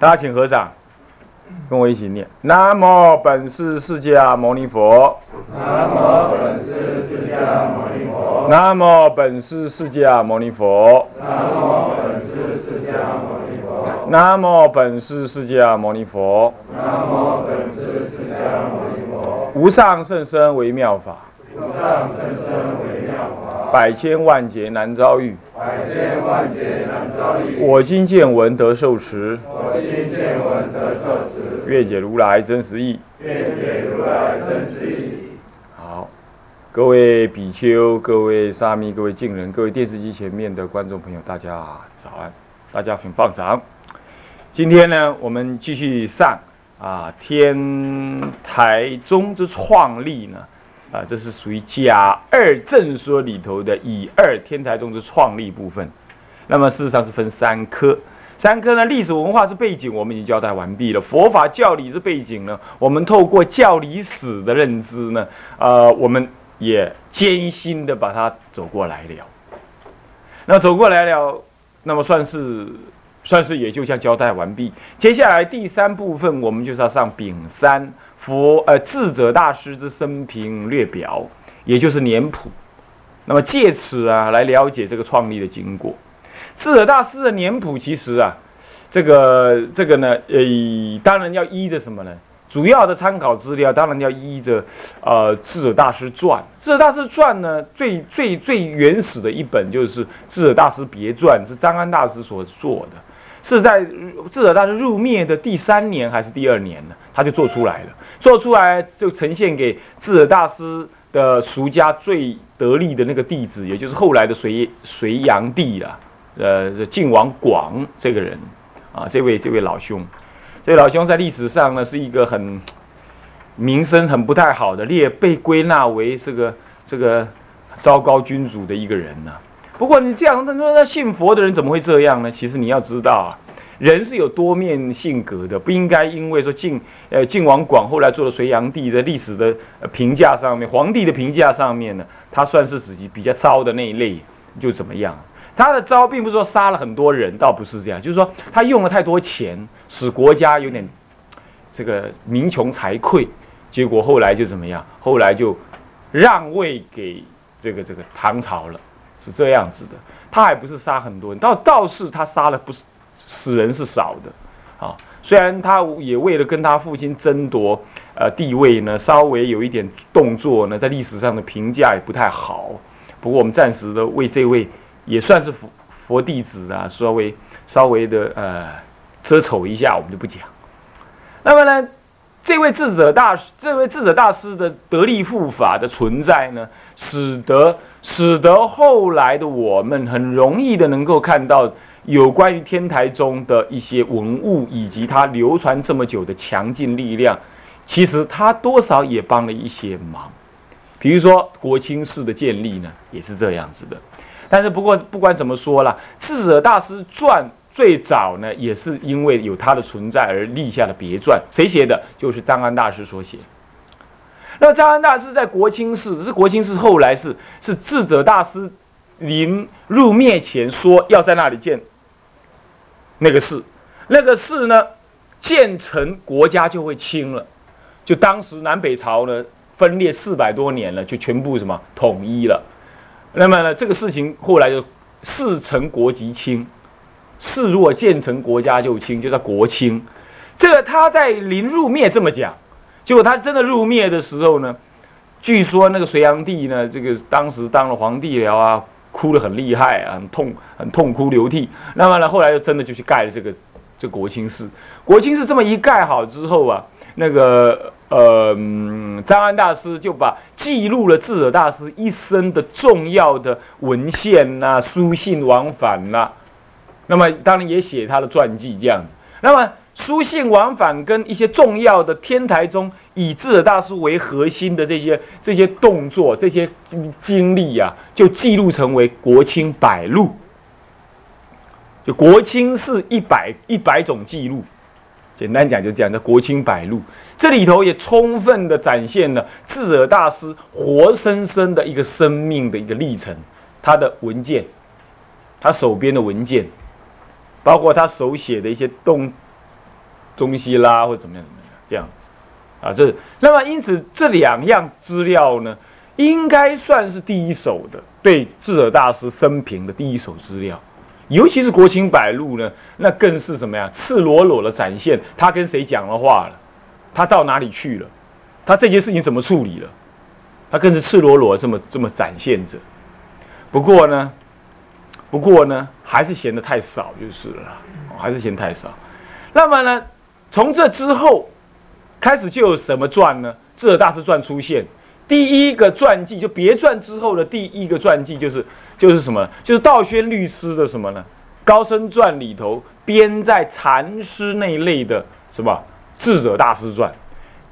大家请合掌，跟我一起念：南无本师释迦牟尼佛。南无本师释迦牟尼佛。南无本师释迦牟尼佛。南无本师释迦牟尼佛。南无本师释迦牟尼佛。南无本师释迦牟尼佛。无上甚深微妙法，无上甚深微，百千万劫难遭遇。百千万劫难遭遇。我今见闻得受持，我今见闻得受持，愿解如来真实义。愿解如来真实义。好，各位比丘、各位沙弥、各位敬人、各位电视机前面的观众朋友，大家早安！大家请放掌。今天呢，我们继续上啊天台宗之创立呢，啊，这是属于甲二正说里头的乙二天台宗之创立部分。那么事实上是分三科，三科呢，历史文化是背景，我们已经交代完毕了。佛法教理是背景呢，我们透过教理史的认知呢，呃，我们也艰辛的把它走过来了。那走过来了，那么算是算是也就像交代完毕。接下来第三部分，我们就是要上丙三佛呃智者大师之生平略表，也就是年谱。那么借此啊，来了解这个创立的经过。智者大师的年谱，其实啊，这个这个呢，呃，当然要依着什么呢？主要的参考资料当然要依着，呃，智者大师传。智者大师传呢，最最最原始的一本就是智者大师别传，是张安大师所做的，是在智者大师入灭的第三年还是第二年呢？他就做出来了，做出来就呈现给智者大师的俗家最得力的那个弟子，也就是后来的隋隋炀帝了。呃，晋王广这个人啊，这位这位老兄，这位老兄在历史上呢是一个很名声很不太好的，列被归纳为这个这个糟糕君主的一个人呢。不过你这样，他说那信佛的人怎么会这样呢？其实你要知道啊，人是有多面性格的，不应该因为说晋呃晋王广后来做了隋炀帝，在历史的评价上面，皇帝的评价上面呢，他算是自己比较糟的那一类，就怎么样？他的招并不是说杀了很多人，倒不是这样，就是说他用了太多钱，使国家有点这个民穷财匮，结果后来就怎么样？后来就让位给这个这个唐朝了，是这样子的。他还不是杀很多人，倒倒是他杀了不是死人是少的啊。虽然他也为了跟他父亲争夺呃地位呢，稍微有一点动作呢，在历史上的评价也不太好。不过我们暂时的为这位。也算是佛佛弟子啊，稍微稍微的呃遮丑一下，我们就不讲。那么呢，这位智者大师，这位智者大师的得力护法的存在呢，使得使得后来的我们很容易的能够看到有关于天台宗的一些文物，以及它流传这么久的强劲力量。其实它多少也帮了一些忙，比如说国清寺的建立呢，也是这样子的。但是不过不管怎么说了，《智者大师传》最早呢，也是因为有他的存在而立下的别传。谁写的？就是张安大师所写。那张安大师在国清寺，是国清寺后来是是智者大师临入灭前说要在那里建那个寺，那个寺呢建成国家就会清了，就当时南北朝呢分裂四百多年了，就全部什么统一了。那么呢，这个事情后来就事成国即清，事若建成国家就清，就叫国清。这个他在临入灭这么讲，结果他真的入灭的时候呢，据说那个隋炀帝呢，这个当时当了皇帝了啊，哭得很厉害啊，很痛，很痛哭流涕。那么呢，后来又真的就去盖了这个这国清寺。国清寺这么一盖好之后啊，那个。呃，张安大师就把记录了智者大师一生的重要的文献呐、书信往返呐，那么当然也写他的传记这样子。那么书信往返跟一些重要的天台中以智者大师为核心的这些这些动作、这些经历啊，就记录成为《国清百录》，就国清是一百一百种记录。简单讲就这样，《国清百录》。这里头也充分的展现了智者大师活生生的一个生命的一个历程，他的文件，他手边的文件，包括他手写的一些东东西啦，或者怎么样怎么样这样子啊。这那么因此这两样资料呢，应该算是第一手的对智者大师生平的第一手资料。尤其是《国情百录》呢，那更是什么呀？赤裸裸的展现他跟谁讲了话了，他到哪里去了，他这件事情怎么处理了，他更是赤裸裸这么这么展现着。不过呢，不过呢，还是嫌的太少就是了，还是嫌太少。那么呢，从这之后开始就有什么传呢？智者大师传出现。第一个传记就别传之后的第一个传记就是就是什么？就是道宣律师的什么呢？高僧传里头编在禅师那一类的什么智者大师传，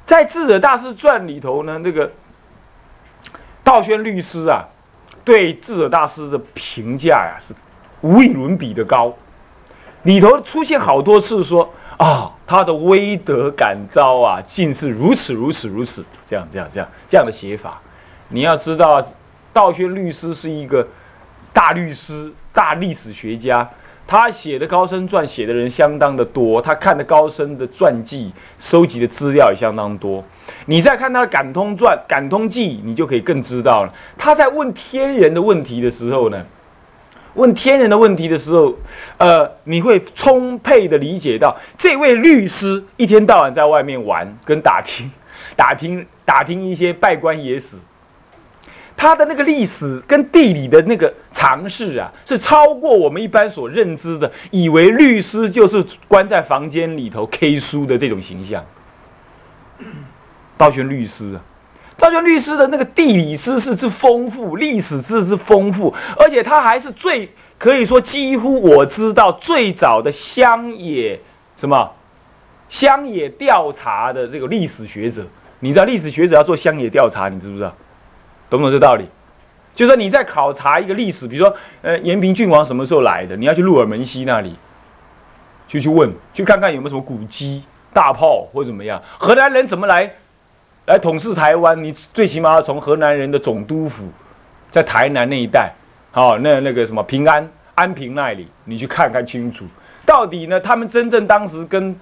在智者大师传里头呢，那个道宣律师啊，对智者大师的评价呀是无与伦比的高，里头出现好多次说啊。他的威德感召啊，竟是如此如此如此，这样这样这样这样的写法。你要知道，道宣律师是一个大律师、大历史学家，他写的高僧传写的人相当的多，他看的高僧的传记收集的资料也相当多。你再看他的感通传、感通记，你就可以更知道了。他在问天人的问题的时候呢？问天人的问题的时候，呃，你会充沛的理解到，这位律师一天到晚在外面玩，跟打听、打听、打听一些拜官野史，他的那个历史跟地理的那个常识啊，是超过我们一般所认知的，以为律师就是关在房间里头 K 书的这种形象。道玄律师啊。道玄律师的那个地理知识之丰富，历史知识丰富，而且他还是最可以说几乎我知道最早的乡野什么乡野调查的这个历史学者。你知道历史学者要做乡野调查，你知不知道？懂不懂这道理？就说你在考察一个历史，比如说呃延平郡王什么时候来的，你要去鹿耳门西那里去去问，去看看有没有什么古迹、大炮或怎么样，河南人怎么来？来统治台湾，你最起码要从河南人的总督府，在台南那一带，好，那那个什么平安安平那里，你去看看清楚，到底呢？他们真正当时跟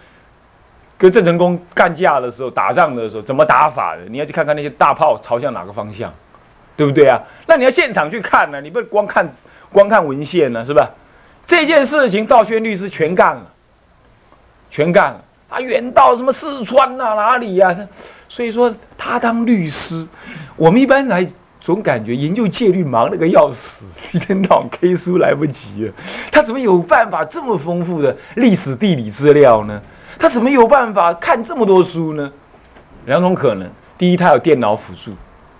跟郑成功干架的时候，打仗的时候怎么打法的？你要去看看那些大炮朝向哪个方向，对不对啊？那你要现场去看呢，你不光看光看文献呢，是吧？这件事情，道宣律师全干了，全干了。他远到什么四川呐，哪里呀？所以说他当律师，我们一般来总感觉研究戒律忙了个要死，一天到晚 K 书来不及了。他怎么有办法这么丰富的历史地理资料呢？他怎么有办法看这么多书呢？两种可能：第一，他有电脑辅助，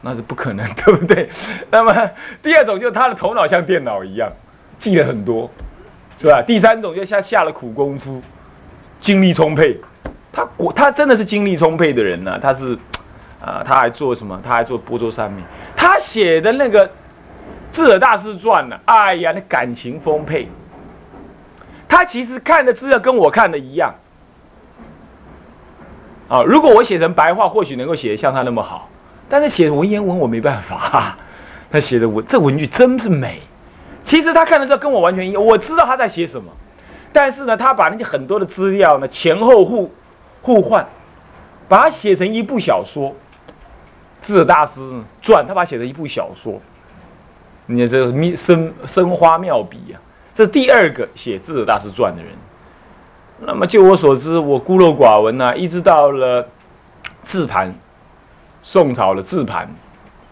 那是不可能，对不对？那么第二种就是他的头脑像电脑一样，记了很多，是吧？第三种就下下了苦功夫。精力充沛，他果他真的是精力充沛的人呢。他是，啊，他还做什么？他还做波州三明。他写的那个《智者大师传》呢？哎呀，那感情丰沛。他其实看的资料跟我看的一样。啊，如果我写成白话，或许能够写得像他那么好。但是写文言文我没办法。他写的文这文句真是美。其实他看的时候跟我完全一样，我知道他在写什么。但是呢，他把那些很多的资料呢前后互互换，把它写成一部小说，《智者大师传》，他把它写成一部小说。你这个生生花妙笔啊，这是第二个写《智者大师传》的人。那么就我所知，我孤陋寡闻呐，一直到了字盘，宋朝的字盘，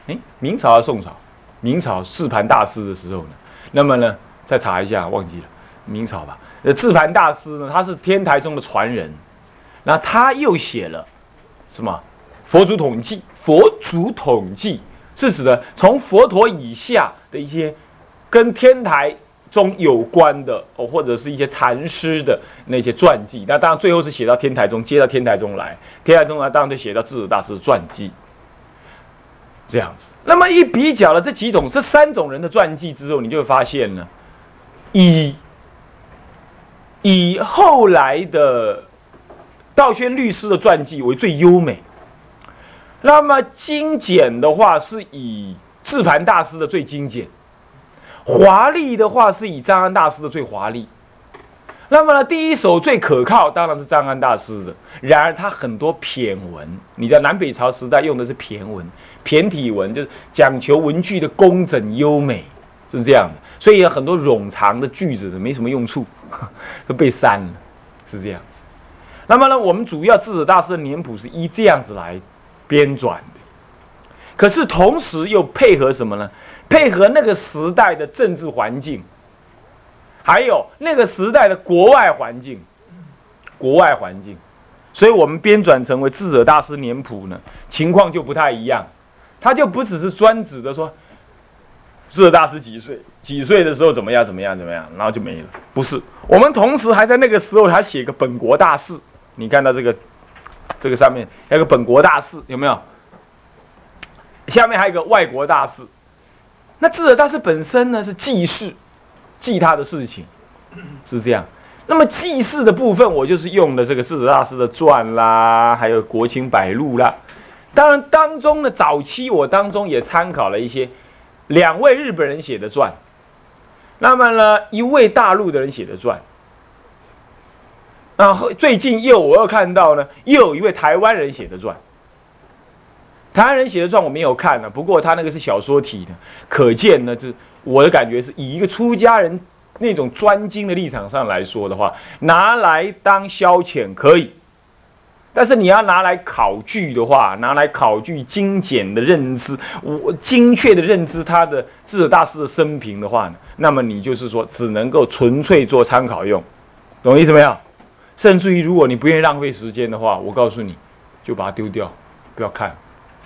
哎，明朝还是宋朝？明朝字盘大师的时候呢，那么呢，再查一下，忘记了，明朝吧。呃，智盘大师呢，他是天台宗的传人，那他又写了什么《佛祖统计》？《佛祖统计》是指的从佛陀以下的一些跟天台宗有关的哦，或者是一些禅师的那些传记。那当然最后是写到天台宗，接到天台宗来，天台宗来当然就写到智者大师的传记，这样子。那么一比较了这几种、这三种人的传记之后，你就会发现呢，以。以后来的道宣律师的传记为最优美，那么精简的话是以智盘大师的最精简，华丽的话是以张安大师的最华丽，那么呢，第一首最可靠当然是张安大师的。然而他很多骈文，你知道南北朝时代用的是骈文，骈体文就是讲求文句的工整优美，是这样的。所以有很多冗长的句子没什么用处，都被删了，是这样子。那么呢，我们主要智者大师的年谱是依这样子来编纂的，可是同时又配合什么呢？配合那个时代的政治环境。还有那个时代的国外环境，国外环境，所以我们编转成为智者大师年谱呢，情况就不太一样，他就不只是专指的说智者大师几岁，几岁的时候怎么样怎么样怎么样，然后就没了，不是，我们同时还在那个时候还写个本国大事，你看到这个这个上面还有个本国大事有没有？下面还有一个外国大事，那智者大师本身呢是记事。记他的事情是这样，那么记事的部分，我就是用的这个智者大师的传啦，还有国清百录啦。当然当中的，早期我当中也参考了一些两位日本人写的传，那么呢，一位大陆的人写的传。然后最近又我又看到呢，又有一位台湾人写的传。台湾人写的传我没有看呢，不过他那个是小说体的，可见呢，就是。我的感觉是以一个出家人那种专精的立场上来说的话，拿来当消遣可以，但是你要拿来考据的话，拿来考据精简的认知，我精确的认知他的智者大师的生平的话呢，那么你就是说只能够纯粹做参考用，懂意思没有？甚至于如果你不愿意浪费时间的话，我告诉你，就把它丢掉，不要看，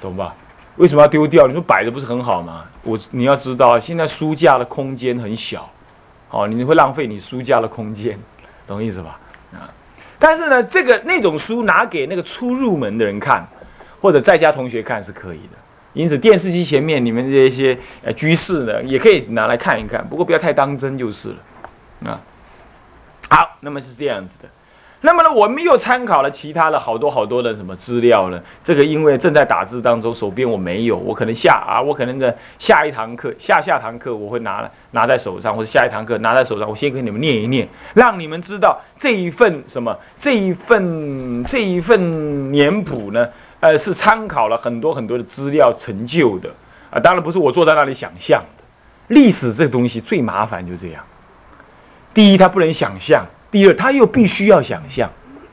懂吧？为什么要丢掉？你说摆着不是很好吗？我你要知道，现在书架的空间很小，哦，你会浪费你书架的空间，懂意思吧？但是呢，这个那种书拿给那个初入门的人看，或者在家同学看是可以的。因此，电视机前面你们这些呃居士呢，也可以拿来看一看，不过不要太当真就是了。啊，好，那么是这样子的。那么呢，我们又参考了其他的好多好多的什么资料呢？这个因为正在打字当中，手边我没有，我可能下啊，我可能的下一堂课、下下堂课我会拿拿在手上，或者下一堂课拿在手上，我先给你们念一念，让你们知道这一份什么，这一份这一份年谱呢，呃，是参考了很多很多的资料成就的啊。当然不是我坐在那里想象的，历史这个东西最麻烦就这样。第一，它不能想象。第二，他又必须要想象，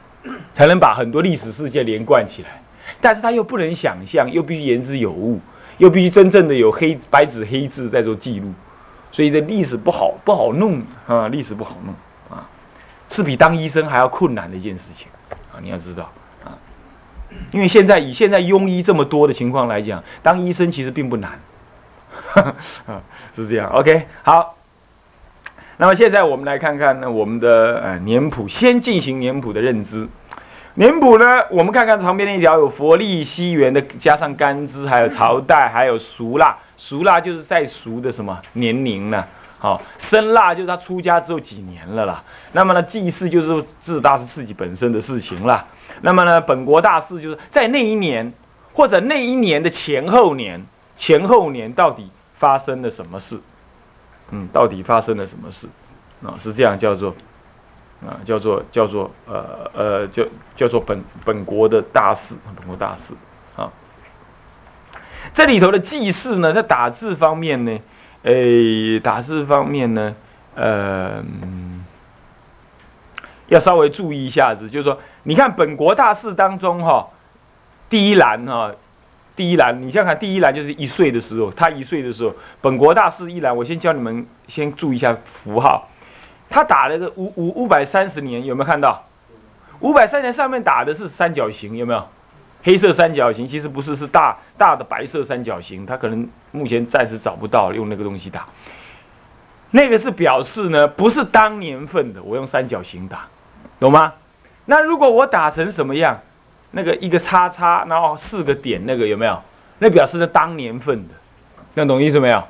才能把很多历史事件连贯起来。但是他又不能想象，又必须言之有物，又必须真正的有黑白纸黑字在做记录。所以这历史不好不好弄啊，历史不好弄啊，是比当医生还要困难的一件事情啊！你要知道啊，因为现在以现在庸医这么多的情况来讲，当医生其实并不难，啊，是这样。OK，好。那么现在我们来看看呢，我们的呃年谱，先进行年谱的认知。年谱呢，我们看看旁边那一条有佛历、西元的，加上干支，还有朝代，还有熟腊。熟腊就是在熟的什么年龄呢？好，生腊就是他出家之后几年了啦。那么呢，祭祀就是自大是自己本身的事情啦。那么呢，本国大事就是在那一年或者那一年的前后年，前后年到底发生了什么事？嗯，到底发生了什么事？啊，是这样叫做，啊，叫做叫做呃呃，叫叫做本本国的大事，本国大事啊。这里头的祭祀呢，在打字方面呢，诶，打字方面呢，呃，要稍微注意一下子，就是说，你看本国大事当中哈，第一栏哈。第一栏，你想想看，第一栏就是一岁的时候，他一岁的时候，本国大事一栏，我先教你们先注意一下符号。他打了个五五五百三十年，有没有看到？五百三年上面打的是三角形，有没有？黑色三角形其实不是，是大大的白色三角形。他可能目前暂时找不到用那个东西打。那个是表示呢，不是当年份的，我用三角形打，懂吗？那如果我打成什么样？那个一个叉叉，然后四个点，那个有没有？那表示是当年份的，那懂意思没有？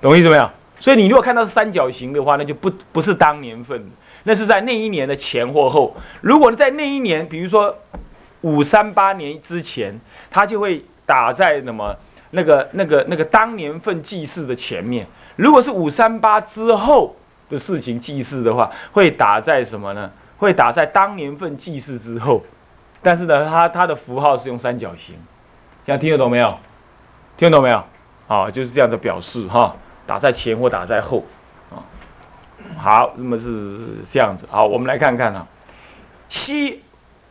懂意思没有？所以你如果看到是三角形的话，那就不不是当年份的，那是在那一年的前或后。如果在那一年，比如说五三八年之前，它就会打在什么那个那个那个当年份记事的前面。如果是五三八之后，的事情祭祀的话，会打在什么呢？会打在当年份祭祀之后。但是呢，它它的符号是用三角形，这样听得懂没有？听得懂没有？啊，就是这样的表示哈，打在前或打在后，啊，好，那么是这样子。好，我们来看看啊，西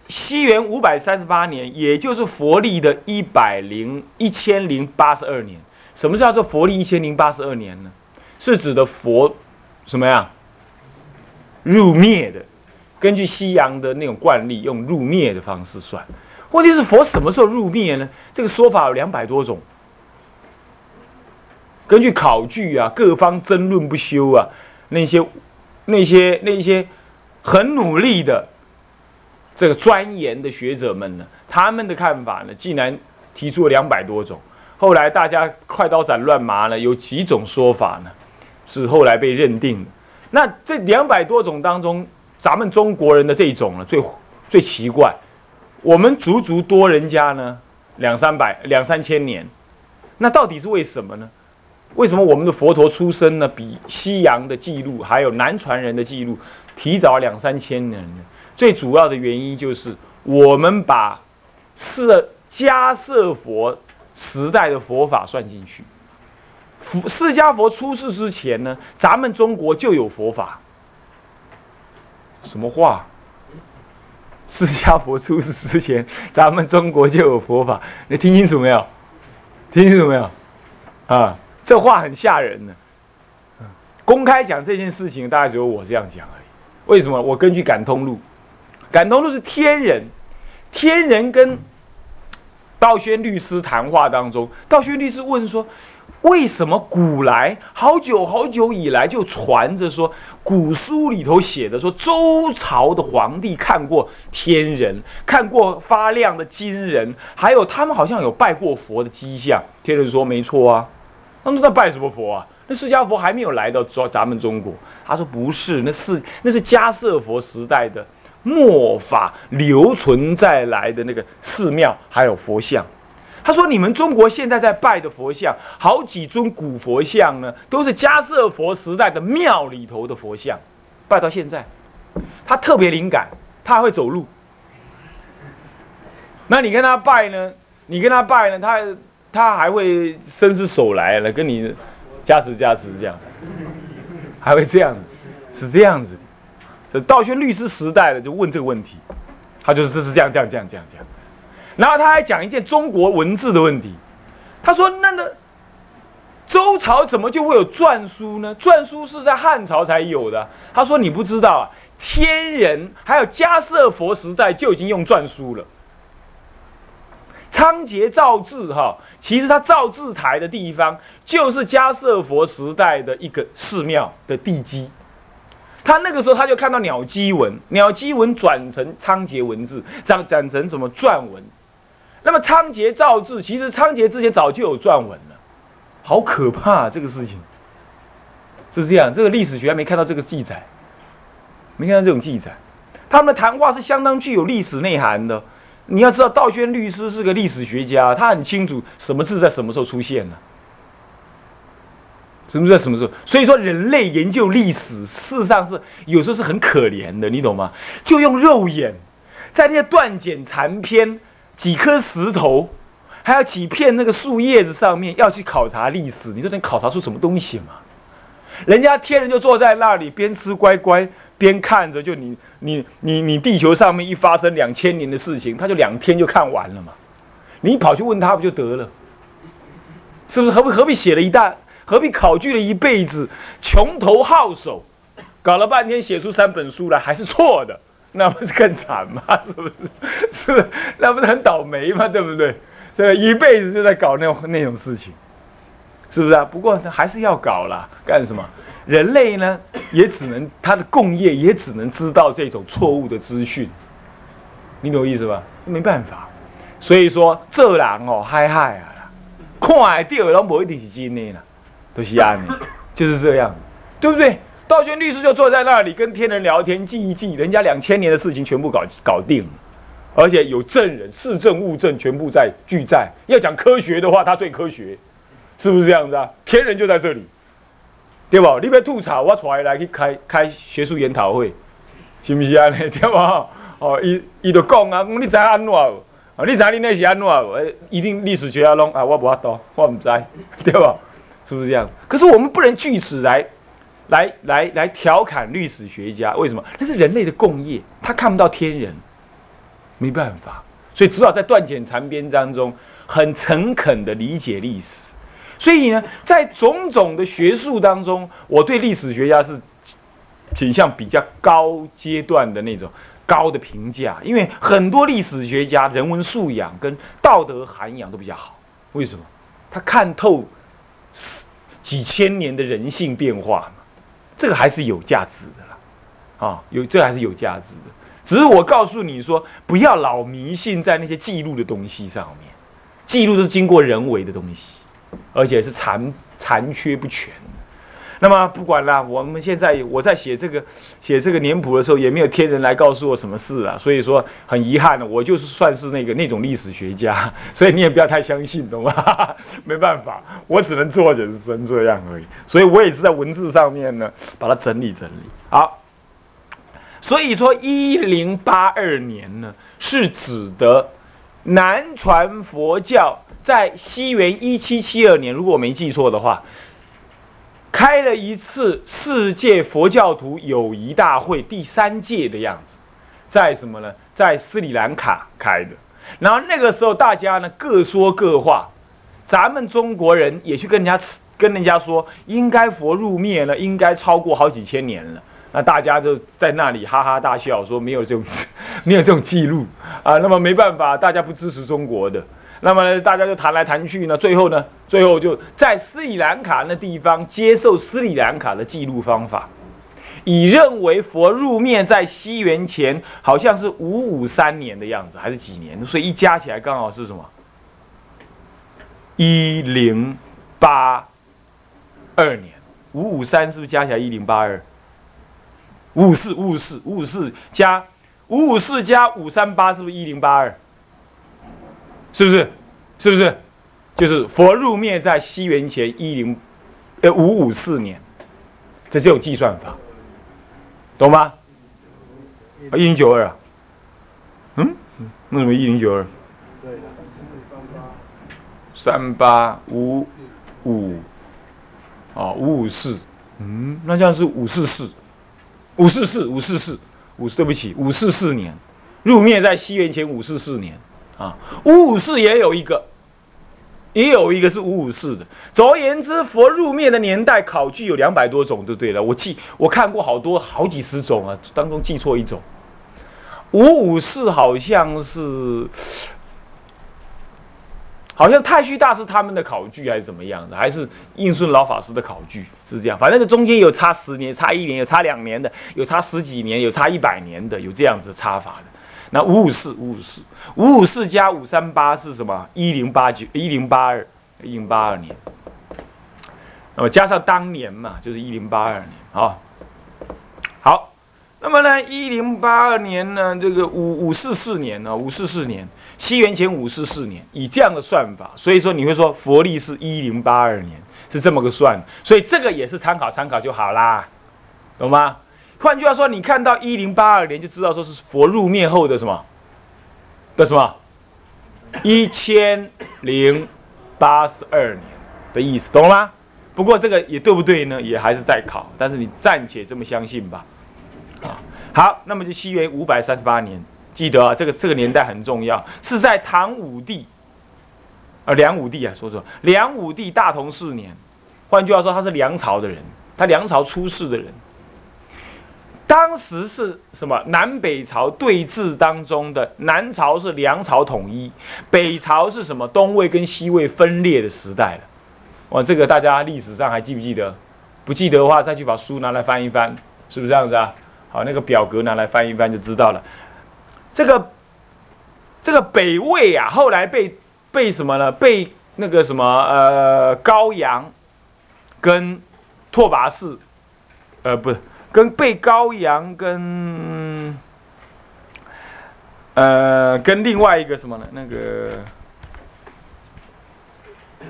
西元五百三十八年，也就是佛历的一百零一千零八十二年。什么叫做佛历一千零八十二年呢？是指的佛什么呀？入灭的。根据西洋的那种惯例，用入灭的方式算。问题是佛什么时候入灭呢？这个说法有两百多种。根据考据啊，各方争论不休啊，那些、那些、那些很努力的这个钻研的学者们呢，他们的看法呢，竟然提出了两百多种。后来大家快刀斩乱麻了，有几种说法呢，是后来被认定的。那这两百多种当中，咱们中国人的这种呢，最最奇怪，我们足足多人家呢两三百两三千年，那到底是为什么呢？为什么我们的佛陀出生呢，比西洋的记录还有南传人的记录提早两三千年呢？最主要的原因就是我们把释迦舍佛时代的佛法算进去。佛释迦佛出世之前呢，咱们中国就有佛法。什么话？释迦佛出世之前，咱们中国就有佛法，你听清楚没有？听清楚没有？啊，这话很吓人呢。公开讲这件事情，大概只有我这样讲而已。为什么？我根据感通录，感通录是天人，天人跟道宣律师谈话当中，道宣律师问说。为什么古来好久好久以来就传着说，古书里头写的说，周朝的皇帝看过天人，看过发亮的金人，还有他们好像有拜过佛的迹象。天人说没错啊，那那拜什么佛啊？那释迦佛还没有来到中咱们中国。他说不是，那是那是迦叶佛时代的末法留存在来的那个寺庙，还有佛像。他说：“你们中国现在在拜的佛像，好几尊古佛像呢，都是迦叶佛时代的庙里头的佛像，拜到现在。他特别灵感，他还会走路。那你跟他拜呢？你跟他拜呢？他他还会伸出手来了，跟你加持加持这样，还会这样，是这样子的。这道宣律师时代的就问这个问题，他就是这是这样这样这样这样这样。”然后他还讲一件中国文字的问题，他说：“那个周朝怎么就会有篆书呢？篆书是在汉朝才有的。”他说：“你不知道啊，天人还有迦叶佛时代就已经用篆书了。仓颉造字哈，其实他造字台的地方就是迦叶佛时代的一个寺庙的地基。他那个时候他就看到鸟基文，鸟基文转成仓颉文字，转转成什么篆文。”那么仓颉造字，其实仓颉之前早就有撰文了，好可怕这个事情，是这样。这个历史学家没看到这个记载，没看到这种记载。他们的谈话是相当具有历史内涵的。你要知道，道宣律师是个历史学家，他很清楚什么字在什么时候出现了，什么在什么时候。所以说，人类研究历史，事实上是有时候是很可怜的，你懂吗？就用肉眼，在那些断简残篇。几颗石头，还有几片那个树叶子上面要去考察历史，你说能考察出什么东西吗？人家天人就坐在那里，边吃乖乖边看着，就你你你你地球上面一发生两千年的事情，他就两天就看完了嘛。你跑去问他不就得了？是不是何不何必写了一大，何必考据了一辈子，穷头耗手，搞了半天写出三本书来还是错的？那不是更惨吗？是不是？是不是？那不是很倒霉吗？对不对？对，一辈子就在搞那种那种事情，是不是啊？不过还是要搞啦，干什么？人类呢，也只能他的共业，也只能知道这种错误的资讯。你懂我意思吧？没办法。所以说，这人哦，嗨嗨啊，看到的都不一定是真的啦，都是安的，就是这样，对不对？道玄律师就坐在那里跟天人聊天，记一记，人家两千年的事情全部搞搞定了，而且有证人，事证物证全部在俱在。要讲科学的话，他最科学，是不是这样子啊？天人就在这里，对不？你要吐槽，我出来来去开开学术研讨会，是不是安尼？对不？哦，伊伊就讲啊，讲你知安怎无？哦，你知你那是安怎无？一定历史学家拢啊，我无法度，我唔知，对不？是不是这样？可是我们不能据此来，来来来调侃历史学家，为什么？那是人类的共业，他看不到天人，没办法，所以只好在断简残编当中，很诚恳的理解历史。所以呢，在种种的学术当中，我对历史学家是倾向比较高阶段的那种高的评价，因为很多历史学家人文素养跟道德涵养都比较好。为什么？他看透。几千年的人性变化，这个还是有价值的啦，啊，有这还是有价值的。只是我告诉你说，不要老迷信在那些记录的东西上面，记录是经过人为的东西，而且是残残缺不全。那么不管了，我们现在我在写这个写这个年谱的时候，也没有天人来告诉我什么事啊，所以说很遗憾的，我就是算是那个那种历史学家，所以你也不要太相信，懂吗？没办法，我只能做人生这样而已，所以我也是在文字上面呢把它整理整理。好，所以说一零八二年呢是指的南传佛教在西元一七七二年，如果我没记错的话。开了一次世界佛教徒友谊大会，第三届的样子，在什么呢？在斯里兰卡开的。然后那个时候，大家呢各说各话，咱们中国人也去跟人家跟人家说，应该佛入灭了，应该超过好几千年了。那大家就在那里哈哈大笑，说没有这种 没有这种记录啊。那么没办法，大家不支持中国的。那么大家就谈来谈去呢，最后呢，最后就在斯里兰卡那地方接受斯里兰卡的记录方法，以认为佛入灭在西元前好像是五五三年的样子，还是几年？所以一加起来刚好是什么？一零八二年，五五三是不是加起来一零八二？五五四，五五四，五五四加五五四加五三八，是不是一零八二？是不是？是不是？就是佛入灭在西元前一零，呃五五四年，这这种计算法，懂吗？啊一零九二啊？嗯？那什么一零九二？三八五五，哦五五四，嗯，那这样是五四四，五四四，五四四，五对不起，五四四年，入灭在西元前五四四年。啊，五五四也有一个，也有一个是五五四的。总而言之，佛入灭的年代考据有两百多种，就对了。我记我看过好多好几十种啊，当中记错一种。五五四好像是，好像太虚大师他们的考据还是怎么样的，还是应顺老法师的考据是这样。反正这中间有差十年、差一年、有差两年的，有差十几年、有差一百年的，有这样子的差法的。那五五四五五四五五四加五三八是什么？一零八九一零八二一零八二年，那么加上当年嘛，就是一零八二年啊。好，那么呢，一零八二年呢，这个五五四四年呢，五四四年，七元前五四四年，以这样的算法，所以说你会说佛历是一零八二年是这么个算，所以这个也是参考参考就好啦，懂吗？换句话说，你看到一零八二年就知道说是佛入灭后的什么的什么一千零八十二年的意思，懂了吗？不过这个也对不对呢？也还是在考，但是你暂且这么相信吧。啊，好，那么就西元五百三十八年，记得啊，这个这个年代很重要，是在唐武帝啊，梁武帝啊，说说梁武帝大同四年。换句话说，他是梁朝的人，他梁朝出世的人。当时是什么？南北朝对峙当中的南朝是梁朝统一，北朝是什么？东魏跟西魏分裂的时代了。哇，这个大家历史上还记不记得？不记得的话，再去把书拿来翻一翻，是不是这样子啊？好，那个表格拿来翻一翻就知道了。这个这个北魏啊，后来被被什么呢？被那个什么呃高阳跟拓跋氏，呃，不是。跟被高阳跟呃跟另外一个什么呢？那个等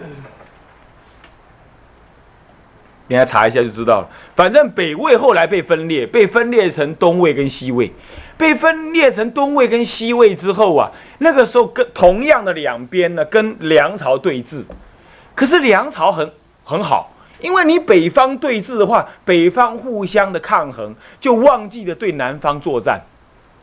等下查一下就知道了。反正北魏后来被分裂，被分裂成东魏跟西魏。被分裂成东魏跟西魏之后啊，那个时候跟同样的两边呢，跟梁朝对峙。可是梁朝很很好，因为你北方对峙的话，北方互相的抗衡，就忘记了对南方作战，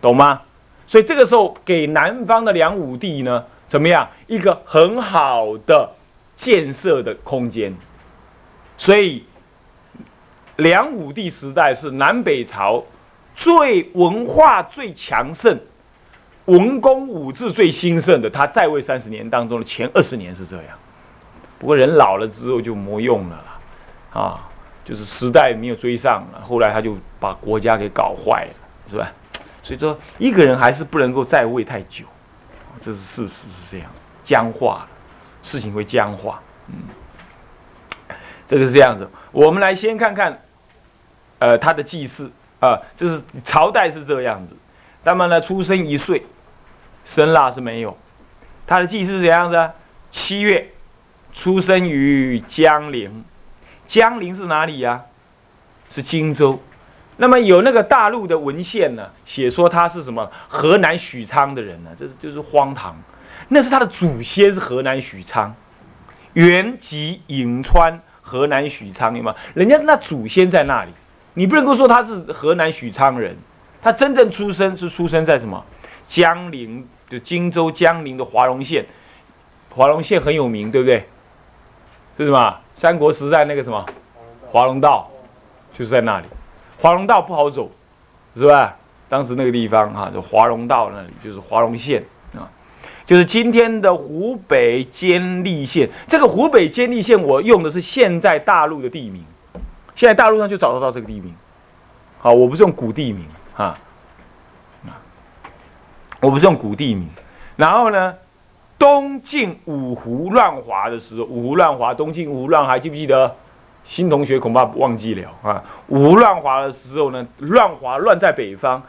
懂吗？所以这个时候给南方的梁武帝呢，怎么样？一个很好的建设的空间。所以梁武帝时代是南北朝最文化最强盛、文公武治最兴盛的。他在位三十年当中的前二十年是这样。不过人老了之后就没用了啦，啊，就是时代没有追上了，后来他就把国家给搞坏了，是吧？所以说一个人还是不能够在位太久，这是事实是这样，僵化了，事情会僵化，嗯，这个是这样子。我们来先看看，呃，他的祭祀啊，这是朝代是这样子，那么呢，出生一岁，生腊是没有，他的祭祀是怎样子？七月。出生于江陵，江陵是哪里呀？是荆州。那么有那个大陆的文献呢，写说他是什么河南许昌的人呢？这是就是荒唐。那是他的祖先是河南许昌，原籍颍川，河南许昌，有吗？人家那祖先在那里，你不能够说他是河南许昌人。他真正出生是出生在什么？江陵就荆州江陵的华容县，华容县很有名，对不对？是什么？三国时代那个什么，华容道，就是在那里。华容道不好走，是吧？当时那个地方哈，就华容道那里，就是华容县啊，就是今天的湖北监利县。这个湖北监利县，我用的是现在大陆的地名，现在大陆上就找得到这个地名。好，我不是用古地名啊，啊，我不是用古地名。然后呢？进五胡乱华的时候，五胡乱华，东晋五胡乱华，记不记得？新同学恐怕忘记了啊。五胡乱华的时候呢，乱华乱在北方，